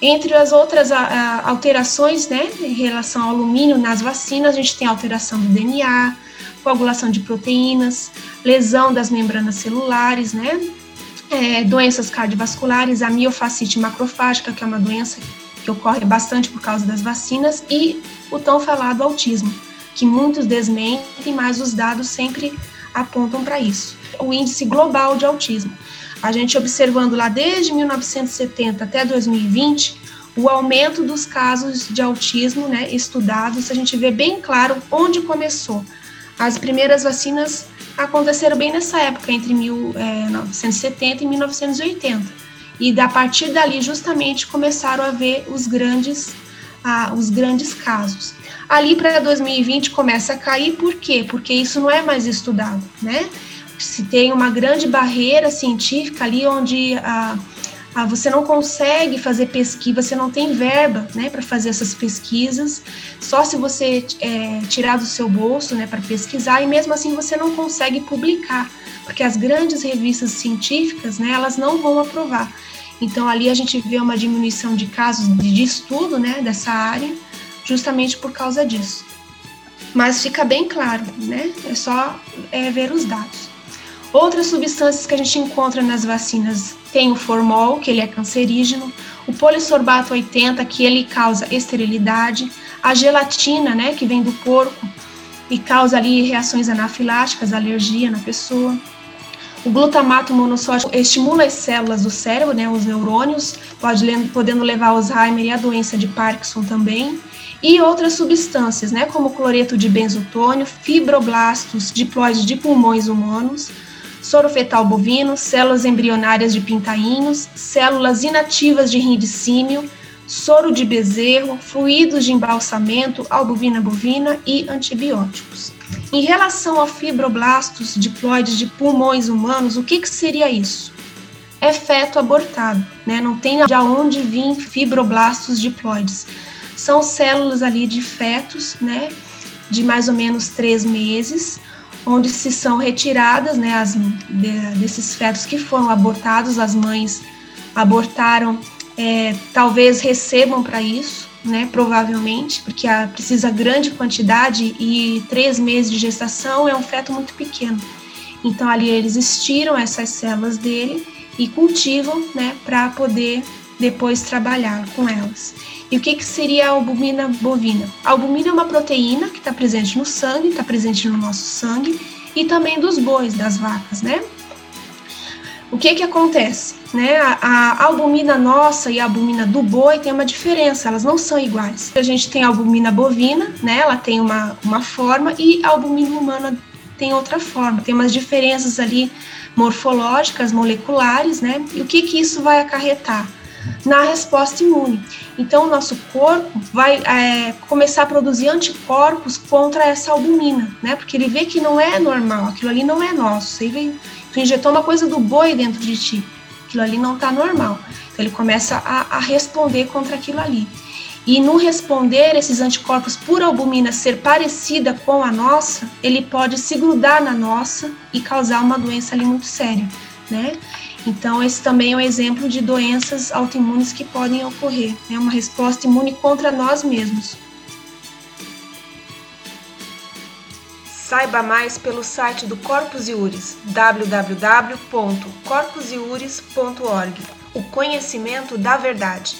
Entre as outras alterações, né, em relação ao alumínio nas vacinas, a gente tem alteração do DNA, coagulação de proteínas, lesão das membranas celulares, né, é, doenças cardiovasculares, a miofascite macrofágica, que é uma doença que ocorre bastante por causa das vacinas, e o tão falado autismo, que muitos desmentem, mas os dados sempre apontam para isso. O índice global de autismo. A gente observando lá desde 1970 até 2020, o aumento dos casos de autismo né, estudados, a gente vê bem claro onde começou. As primeiras vacinas aconteceram bem nessa época, entre 1970 e 1980. E a partir dali, justamente, começaram a ver os grandes, ah, os grandes casos. Ali para 2020 começa a cair, por quê? Porque isso não é mais estudado, né? Se tem uma grande barreira científica ali onde a, a você não consegue fazer pesquisa, você não tem verba né, para fazer essas pesquisas, só se você é, tirar do seu bolso né, para pesquisar, e mesmo assim você não consegue publicar, porque as grandes revistas científicas né, elas não vão aprovar. Então ali a gente vê uma diminuição de casos de, estudo né, dessa área, justamente por causa disso. Mas fica bem claro, né? É só é, ver os dados. Outras substâncias que a gente encontra nas vacinas tem o formol, que ele é cancerígeno, o polissorbato 80, que ele causa esterilidade, a gelatina, né, que vem do porco e causa ali reações anafiláticas, alergia na pessoa. O glutamato monossódico estimula as células do cérebro, né, os neurônios, pode, podendo levar Alzheimer e a doença de Parkinson também. E outras substâncias, né, como cloreto de benzotônio, fibroblastos, diploides de pulmões humanos, soro fetal bovino, células embrionárias de pintainhos, células inativas de rim símio, soro de bezerro, fluidos de embalsamento, albumina bovina e antibióticos. Em relação a fibroblastos diploides de pulmões humanos, o que, que seria isso? É feto abortado, né? Não tem de onde vir fibroblastos diploides. São células ali de fetos, né? De mais ou menos três meses, onde se são retiradas né, as, de, desses fetos que foram abortados, as mães abortaram, é, talvez recebam para isso, né, provavelmente, porque a, precisa grande quantidade e três meses de gestação é um feto muito pequeno. Então ali eles estiram essas células dele e cultivam, né, para poder depois trabalhar com elas. E o que, que seria a albumina bovina? A albumina é uma proteína que está presente no sangue, está presente no nosso sangue e também dos bois, das vacas, né? O que que acontece? Né? A, a, albumina nossa e a albumina do boi tem uma diferença, elas não são iguais. A gente tem a albumina bovina, né? Ela tem uma, uma forma e a albumina humana tem outra forma. Tem umas diferenças ali morfológicas, moleculares, né? E o que que isso vai acarretar? Na resposta imune. Então, o nosso corpo vai é, começar a produzir anticorpos contra essa albumina, né? Porque ele vê que não é normal, aquilo ali não é nosso. Ele tu injetou uma coisa do boi dentro de ti, aquilo ali não está normal. Então, ele começa a, a responder contra aquilo ali. E no responder esses anticorpos por albumina ser parecida com a nossa, ele pode se grudar na nossa e causar uma doença ali muito séria, né? Então, esse também é um exemplo de doenças autoimunes que podem ocorrer, é uma resposta imune contra nós mesmos. Saiba mais pelo site do Corpus Iuris, www.corpusiuris.org. O conhecimento da verdade.